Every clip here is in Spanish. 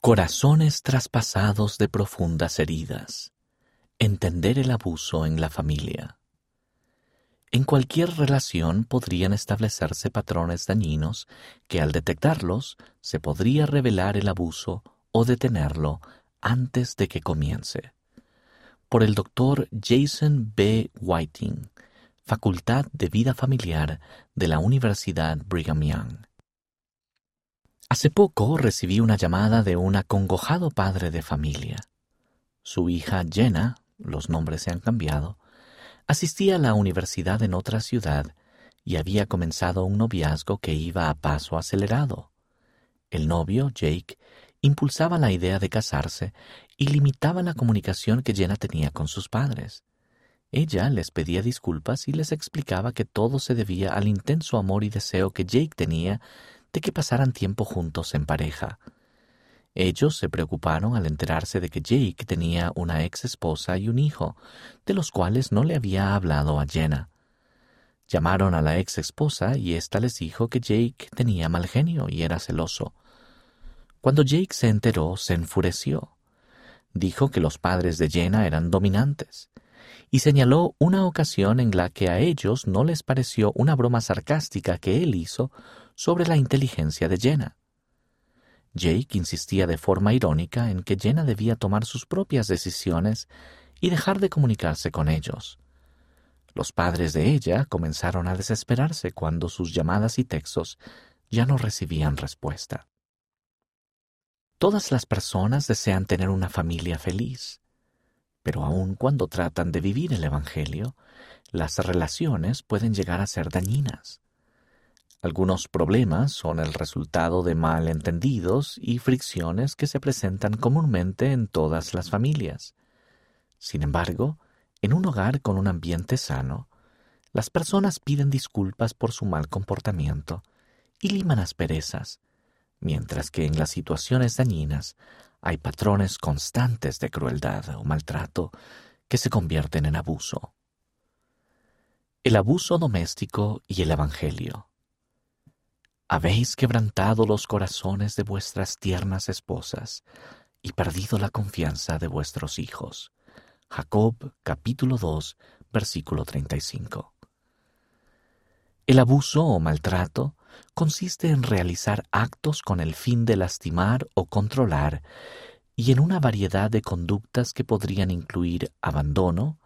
Corazones traspasados de profundas heridas. Entender el abuso en la familia. En cualquier relación podrían establecerse patrones dañinos que al detectarlos se podría revelar el abuso o detenerlo antes de que comience. Por el doctor Jason B. Whiting, Facultad de Vida Familiar de la Universidad Brigham Young. Hace poco recibí una llamada de un acongojado padre de familia. Su hija Jenna, los nombres se han cambiado, asistía a la universidad en otra ciudad y había comenzado un noviazgo que iba a paso acelerado. El novio, Jake, impulsaba la idea de casarse y limitaba la comunicación que Jenna tenía con sus padres. Ella les pedía disculpas y les explicaba que todo se debía al intenso amor y deseo que Jake tenía de que pasaran tiempo juntos en pareja. Ellos se preocuparon al enterarse de que Jake tenía una ex esposa y un hijo, de los cuales no le había hablado a Jenna. Llamaron a la ex esposa y ésta les dijo que Jake tenía mal genio y era celoso. Cuando Jake se enteró, se enfureció. Dijo que los padres de Jenna eran dominantes y señaló una ocasión en la que a ellos no les pareció una broma sarcástica que él hizo sobre la inteligencia de Jenna. Jake insistía de forma irónica en que Jenna debía tomar sus propias decisiones y dejar de comunicarse con ellos. Los padres de ella comenzaron a desesperarse cuando sus llamadas y textos ya no recibían respuesta. Todas las personas desean tener una familia feliz, pero aun cuando tratan de vivir el Evangelio, las relaciones pueden llegar a ser dañinas. Algunos problemas son el resultado de malentendidos y fricciones que se presentan comúnmente en todas las familias. Sin embargo, en un hogar con un ambiente sano, las personas piden disculpas por su mal comportamiento y liman asperezas, mientras que en las situaciones dañinas hay patrones constantes de crueldad o maltrato que se convierten en abuso. El abuso doméstico y el Evangelio. Habéis quebrantado los corazones de vuestras tiernas esposas y perdido la confianza de vuestros hijos. Jacob capítulo 2 versículo 35. El abuso o maltrato consiste en realizar actos con el fin de lastimar o controlar y en una variedad de conductas que podrían incluir abandono,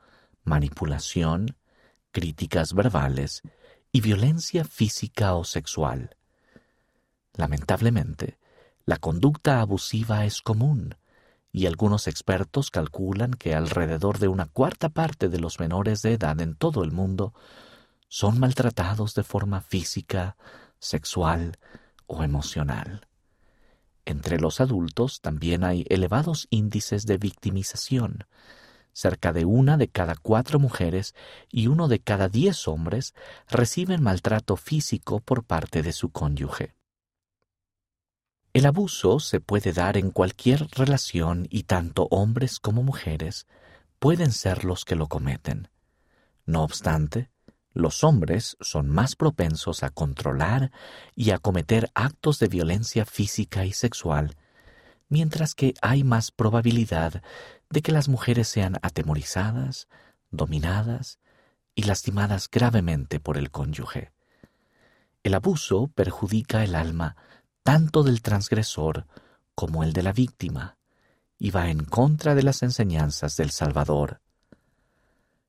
manipulación, críticas verbales y violencia física o sexual. Lamentablemente, la conducta abusiva es común, y algunos expertos calculan que alrededor de una cuarta parte de los menores de edad en todo el mundo son maltratados de forma física, sexual o emocional. Entre los adultos también hay elevados índices de victimización. Cerca de una de cada cuatro mujeres y uno de cada diez hombres reciben maltrato físico por parte de su cónyuge. El abuso se puede dar en cualquier relación y tanto hombres como mujeres pueden ser los que lo cometen. No obstante, los hombres son más propensos a controlar y a cometer actos de violencia física y sexual, mientras que hay más probabilidad de que las mujeres sean atemorizadas, dominadas y lastimadas gravemente por el cónyuge. El abuso perjudica el alma tanto del transgresor como el de la víctima, y va en contra de las enseñanzas del Salvador.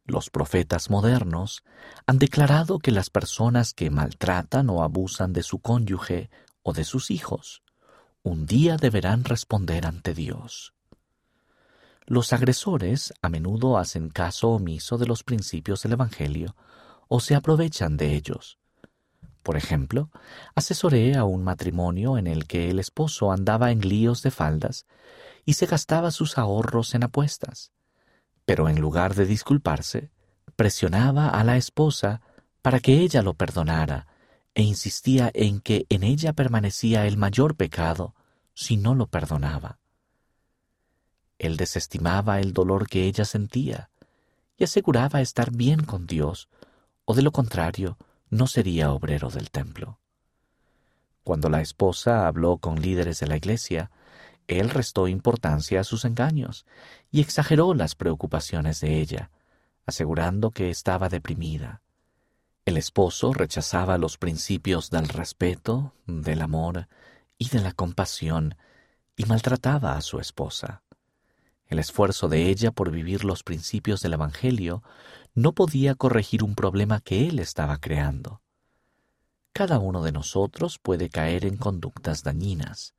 Los profetas modernos han declarado que las personas que maltratan o abusan de su cónyuge o de sus hijos, un día deberán responder ante Dios. Los agresores a menudo hacen caso omiso de los principios del Evangelio o se aprovechan de ellos, por ejemplo, asesoré a un matrimonio en el que el esposo andaba en líos de faldas y se gastaba sus ahorros en apuestas. Pero en lugar de disculparse, presionaba a la esposa para que ella lo perdonara e insistía en que en ella permanecía el mayor pecado si no lo perdonaba. Él desestimaba el dolor que ella sentía y aseguraba estar bien con Dios, o de lo contrario, no sería obrero del templo. Cuando la esposa habló con líderes de la iglesia, él restó importancia a sus engaños y exageró las preocupaciones de ella, asegurando que estaba deprimida. El esposo rechazaba los principios del respeto, del amor y de la compasión y maltrataba a su esposa. El esfuerzo de ella por vivir los principios del Evangelio no podía corregir un problema que él estaba creando. Cada uno de nosotros puede caer en conductas dañinas.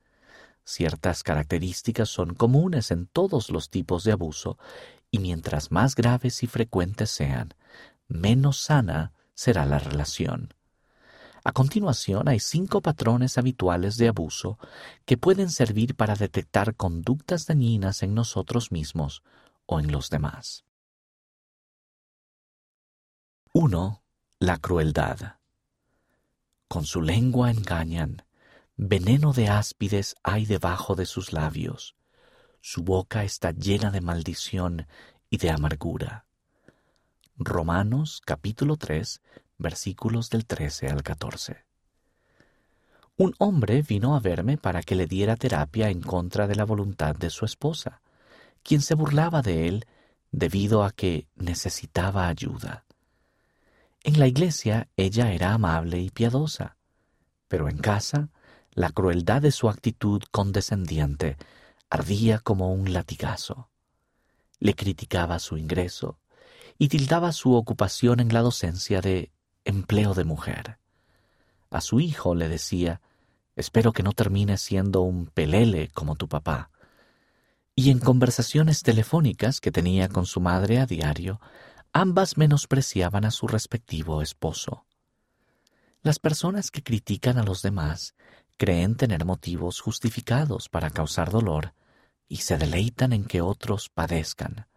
Ciertas características son comunes en todos los tipos de abuso y mientras más graves y frecuentes sean, menos sana será la relación. A continuación hay cinco patrones habituales de abuso que pueden servir para detectar conductas dañinas en nosotros mismos o en los demás. 1. La crueldad. Con su lengua engañan, veneno de áspides hay debajo de sus labios, su boca está llena de maldición y de amargura. Romanos capítulo 3 versículos del 13 al 14. Un hombre vino a verme para que le diera terapia en contra de la voluntad de su esposa, quien se burlaba de él debido a que necesitaba ayuda. En la iglesia ella era amable y piadosa, pero en casa la crueldad de su actitud condescendiente ardía como un latigazo. Le criticaba su ingreso y tildaba su ocupación en la docencia de empleo de mujer. A su hijo le decía, espero que no termine siendo un pelele como tu papá. Y en conversaciones telefónicas que tenía con su madre a diario, ambas menospreciaban a su respectivo esposo. Las personas que critican a los demás creen tener motivos justificados para causar dolor y se deleitan en que otros padezcan.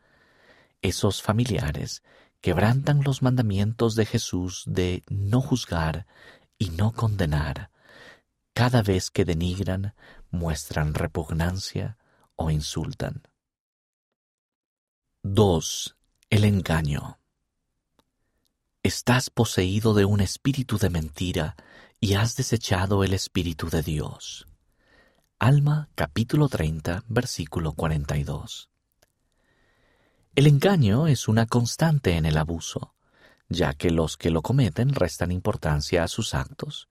Esos familiares quebrantan los mandamientos de Jesús de no juzgar y no condenar. Cada vez que denigran, muestran repugnancia o insultan. 2. El engaño. Estás poseído de un espíritu de mentira y has desechado el espíritu de Dios. Alma capítulo 30 versículo 42. El engaño es una constante en el abuso, ya que los que lo cometen restan importancia a sus actos,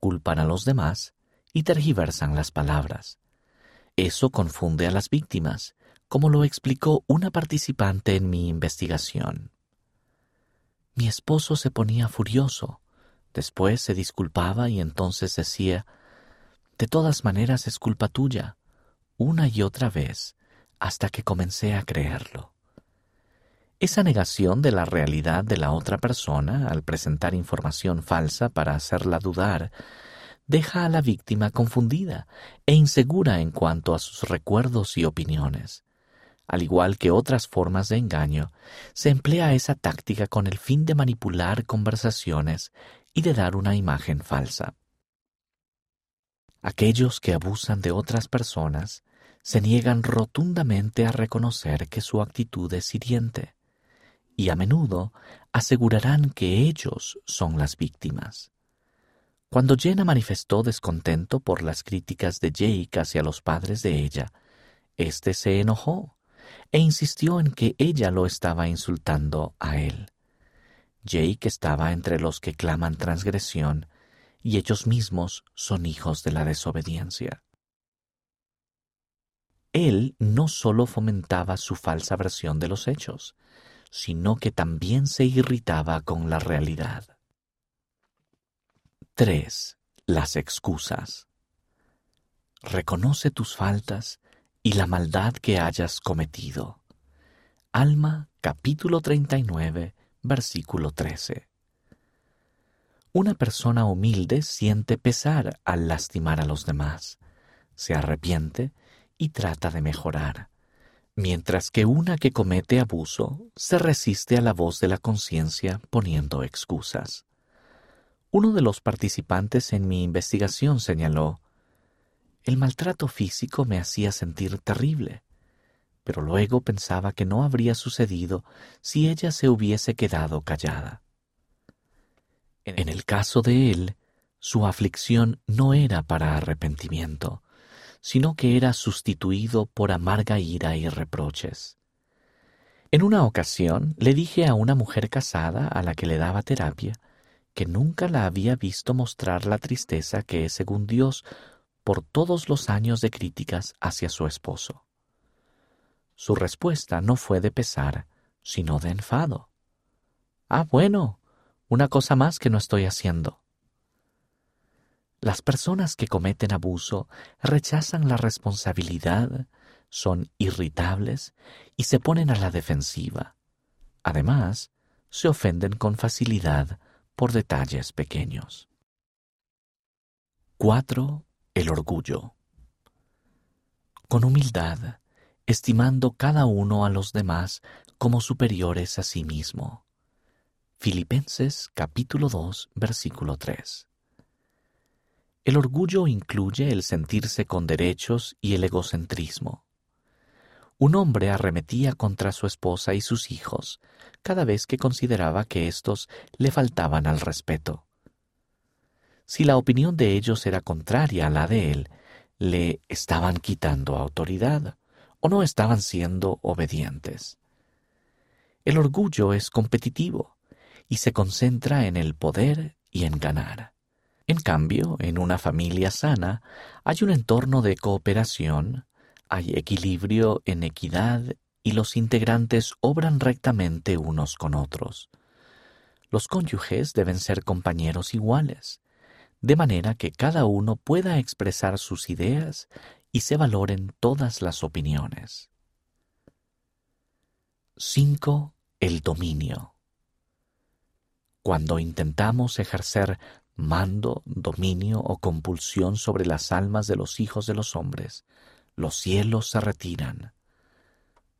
culpan a los demás y tergiversan las palabras. Eso confunde a las víctimas, como lo explicó una participante en mi investigación. Mi esposo se ponía furioso, después se disculpaba y entonces decía, de todas maneras es culpa tuya, una y otra vez, hasta que comencé a creerlo. Esa negación de la realidad de la otra persona al presentar información falsa para hacerla dudar deja a la víctima confundida e insegura en cuanto a sus recuerdos y opiniones. Al igual que otras formas de engaño, se emplea esa táctica con el fin de manipular conversaciones y de dar una imagen falsa. Aquellos que abusan de otras personas se niegan rotundamente a reconocer que su actitud es hiriente y a menudo asegurarán que ellos son las víctimas. Cuando Jenna manifestó descontento por las críticas de Jake hacia los padres de ella, éste se enojó e insistió en que ella lo estaba insultando a él. Jake estaba entre los que claman transgresión y ellos mismos son hijos de la desobediencia. Él no solo fomentaba su falsa versión de los hechos, sino que también se irritaba con la realidad. 3. Las excusas. Reconoce tus faltas y la maldad que hayas cometido. Alma capítulo 39, versículo 13. Una persona humilde siente pesar al lastimar a los demás, se arrepiente y trata de mejorar mientras que una que comete abuso se resiste a la voz de la conciencia poniendo excusas. Uno de los participantes en mi investigación señaló, el maltrato físico me hacía sentir terrible, pero luego pensaba que no habría sucedido si ella se hubiese quedado callada. En el caso de él, su aflicción no era para arrepentimiento, sino que era sustituido por amarga ira y reproches. En una ocasión le dije a una mujer casada a la que le daba terapia que nunca la había visto mostrar la tristeza que según Dios por todos los años de críticas hacia su esposo. Su respuesta no fue de pesar, sino de enfado. Ah, bueno, una cosa más que no estoy haciendo. Las personas que cometen abuso rechazan la responsabilidad, son irritables y se ponen a la defensiva. Además, se ofenden con facilidad por detalles pequeños. 4. El orgullo. Con humildad, estimando cada uno a los demás como superiores a sí mismo. Filipenses capítulo 2 versículo 3. El orgullo incluye el sentirse con derechos y el egocentrismo. Un hombre arremetía contra su esposa y sus hijos cada vez que consideraba que éstos le faltaban al respeto. Si la opinión de ellos era contraria a la de él, le estaban quitando autoridad o no estaban siendo obedientes. El orgullo es competitivo y se concentra en el poder y en ganar. En cambio, en una familia sana hay un entorno de cooperación, hay equilibrio en equidad y los integrantes obran rectamente unos con otros. Los cónyuges deben ser compañeros iguales, de manera que cada uno pueda expresar sus ideas y se valoren todas las opiniones. 5. El dominio. Cuando intentamos ejercer mando, dominio o compulsión sobre las almas de los hijos de los hombres, los cielos se retiran.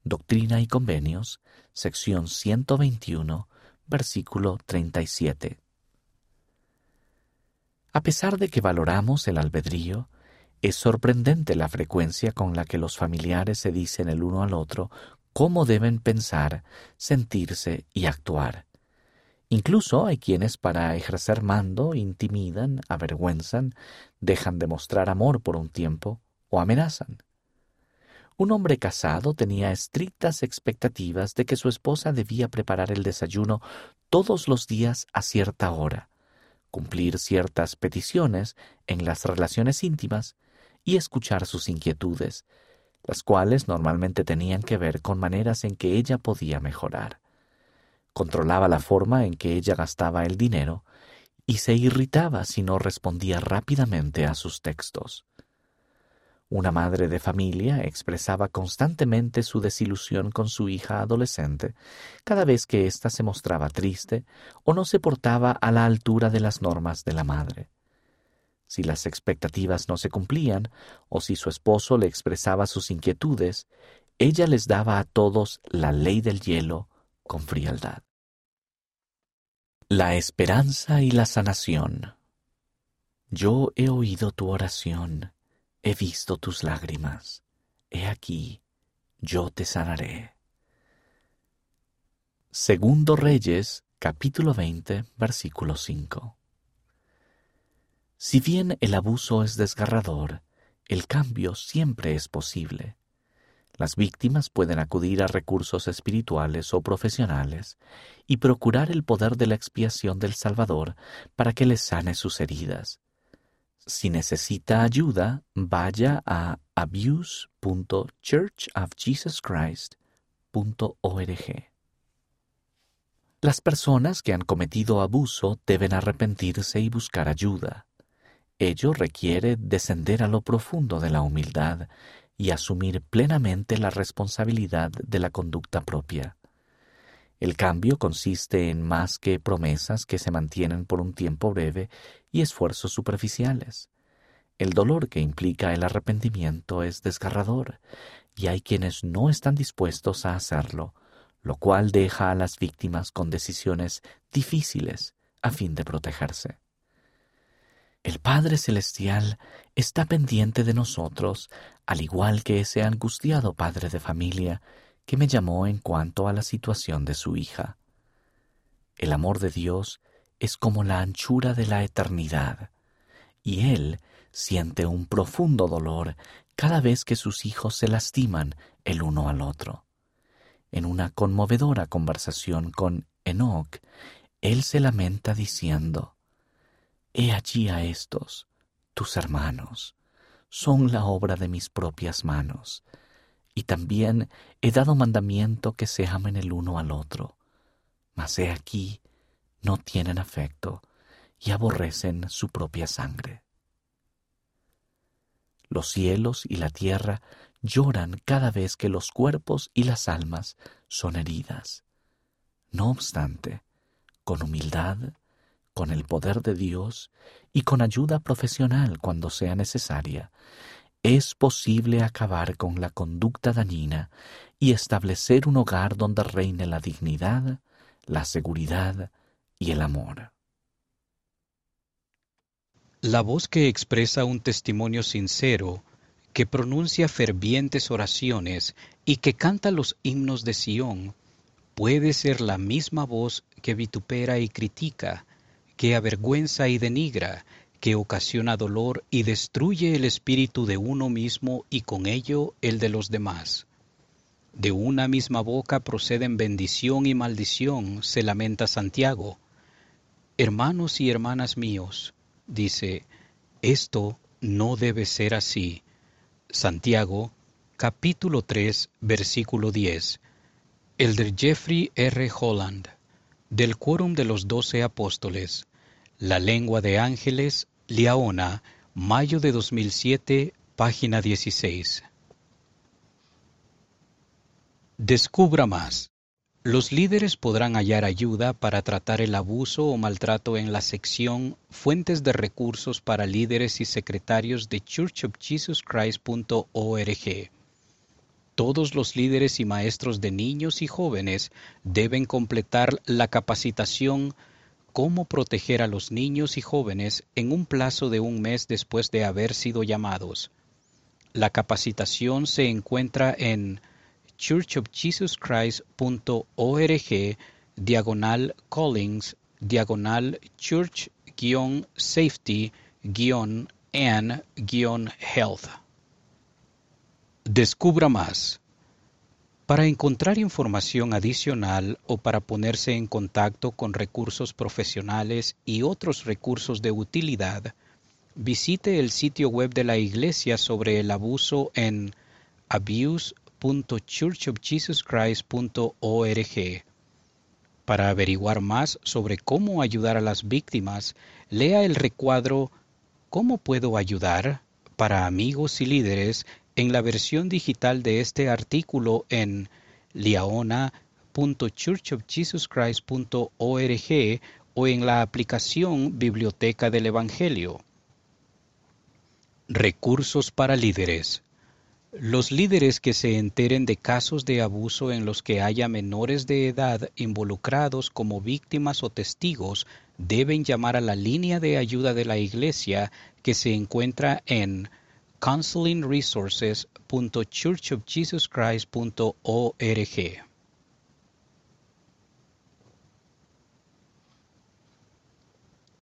Doctrina y Convenios, sección 121, versículo 37. A pesar de que valoramos el albedrío, es sorprendente la frecuencia con la que los familiares se dicen el uno al otro cómo deben pensar, sentirse y actuar. Incluso hay quienes para ejercer mando intimidan, avergüenzan, dejan de mostrar amor por un tiempo o amenazan. Un hombre casado tenía estrictas expectativas de que su esposa debía preparar el desayuno todos los días a cierta hora, cumplir ciertas peticiones en las relaciones íntimas y escuchar sus inquietudes, las cuales normalmente tenían que ver con maneras en que ella podía mejorar. Controlaba la forma en que ella gastaba el dinero y se irritaba si no respondía rápidamente a sus textos. Una madre de familia expresaba constantemente su desilusión con su hija adolescente cada vez que ésta se mostraba triste o no se portaba a la altura de las normas de la madre. Si las expectativas no se cumplían o si su esposo le expresaba sus inquietudes, ella les daba a todos la ley del hielo con frialdad. La esperanza y la sanación. Yo he oído tu oración he visto tus lágrimas, he aquí, yo te sanaré. Segundo Reyes, capítulo 20, versículo 5. Si bien el abuso es desgarrador, el cambio siempre es posible. Las víctimas pueden acudir a recursos espirituales o profesionales y procurar el poder de la expiación del Salvador para que les sane sus heridas, si necesita ayuda, vaya a abuse.churchofjesuschrist.org. Las personas que han cometido abuso deben arrepentirse y buscar ayuda. Ello requiere descender a lo profundo de la humildad y asumir plenamente la responsabilidad de la conducta propia. El cambio consiste en más que promesas que se mantienen por un tiempo breve y esfuerzos superficiales. El dolor que implica el arrepentimiento es desgarrador, y hay quienes no están dispuestos a hacerlo, lo cual deja a las víctimas con decisiones difíciles a fin de protegerse. El Padre Celestial está pendiente de nosotros, al igual que ese angustiado padre de familia que me llamó en cuanto a la situación de su hija. El amor de Dios es como la anchura de la eternidad, y Él siente un profundo dolor cada vez que sus hijos se lastiman el uno al otro. En una conmovedora conversación con Enoch, él se lamenta diciendo, He allí a estos, tus hermanos, son la obra de mis propias manos, y también he dado mandamiento que se amen el uno al otro. Mas he aquí, no tienen afecto y aborrecen su propia sangre. Los cielos y la tierra lloran cada vez que los cuerpos y las almas son heridas. No obstante, con humildad, con el poder de Dios y con ayuda profesional cuando sea necesaria, es posible acabar con la conducta dañina y establecer un hogar donde reine la dignidad, la seguridad y el amor. La voz que expresa un testimonio sincero, que pronuncia fervientes oraciones y que canta los himnos de Sión, puede ser la misma voz que vitupera y critica, que avergüenza y denigra, que ocasiona dolor y destruye el espíritu de uno mismo y con ello el de los demás. De una misma boca proceden bendición y maldición, se lamenta Santiago. Hermanos y hermanas míos, dice, esto no debe ser así. Santiago, capítulo 3, versículo 10. Elder Jeffrey R. Holland, del Quórum de los Doce Apóstoles, La Lengua de Ángeles, Liaona, mayo de 2007, página 16. Descubra más. Los líderes podrán hallar ayuda para tratar el abuso o maltrato en la sección Fuentes de recursos para líderes y secretarios de churchofjesuschrist.org. Todos los líderes y maestros de niños y jóvenes deben completar la capacitación Cómo proteger a los niños y jóvenes en un plazo de un mes después de haber sido llamados. La capacitación se encuentra en churchofjesuschrist.org diagonal callings diagonal church-safety-and-health. Descubra más. Para encontrar información adicional o para ponerse en contacto con recursos profesionales y otros recursos de utilidad, visite el sitio web de la Iglesia sobre el abuso en abuse www.churchofjesuschrist.org. Para averiguar más sobre cómo ayudar a las víctimas, lea el recuadro ¿Cómo puedo ayudar? para amigos y líderes en la versión digital de este artículo en liaona.churchofjesuschrist.org o en la aplicación Biblioteca del Evangelio. Recursos para líderes. Los líderes que se enteren de casos de abuso en los que haya menores de edad involucrados como víctimas o testigos deben llamar a la línea de ayuda de la Iglesia que se encuentra en counselingresources.churchofjesuschrist.org.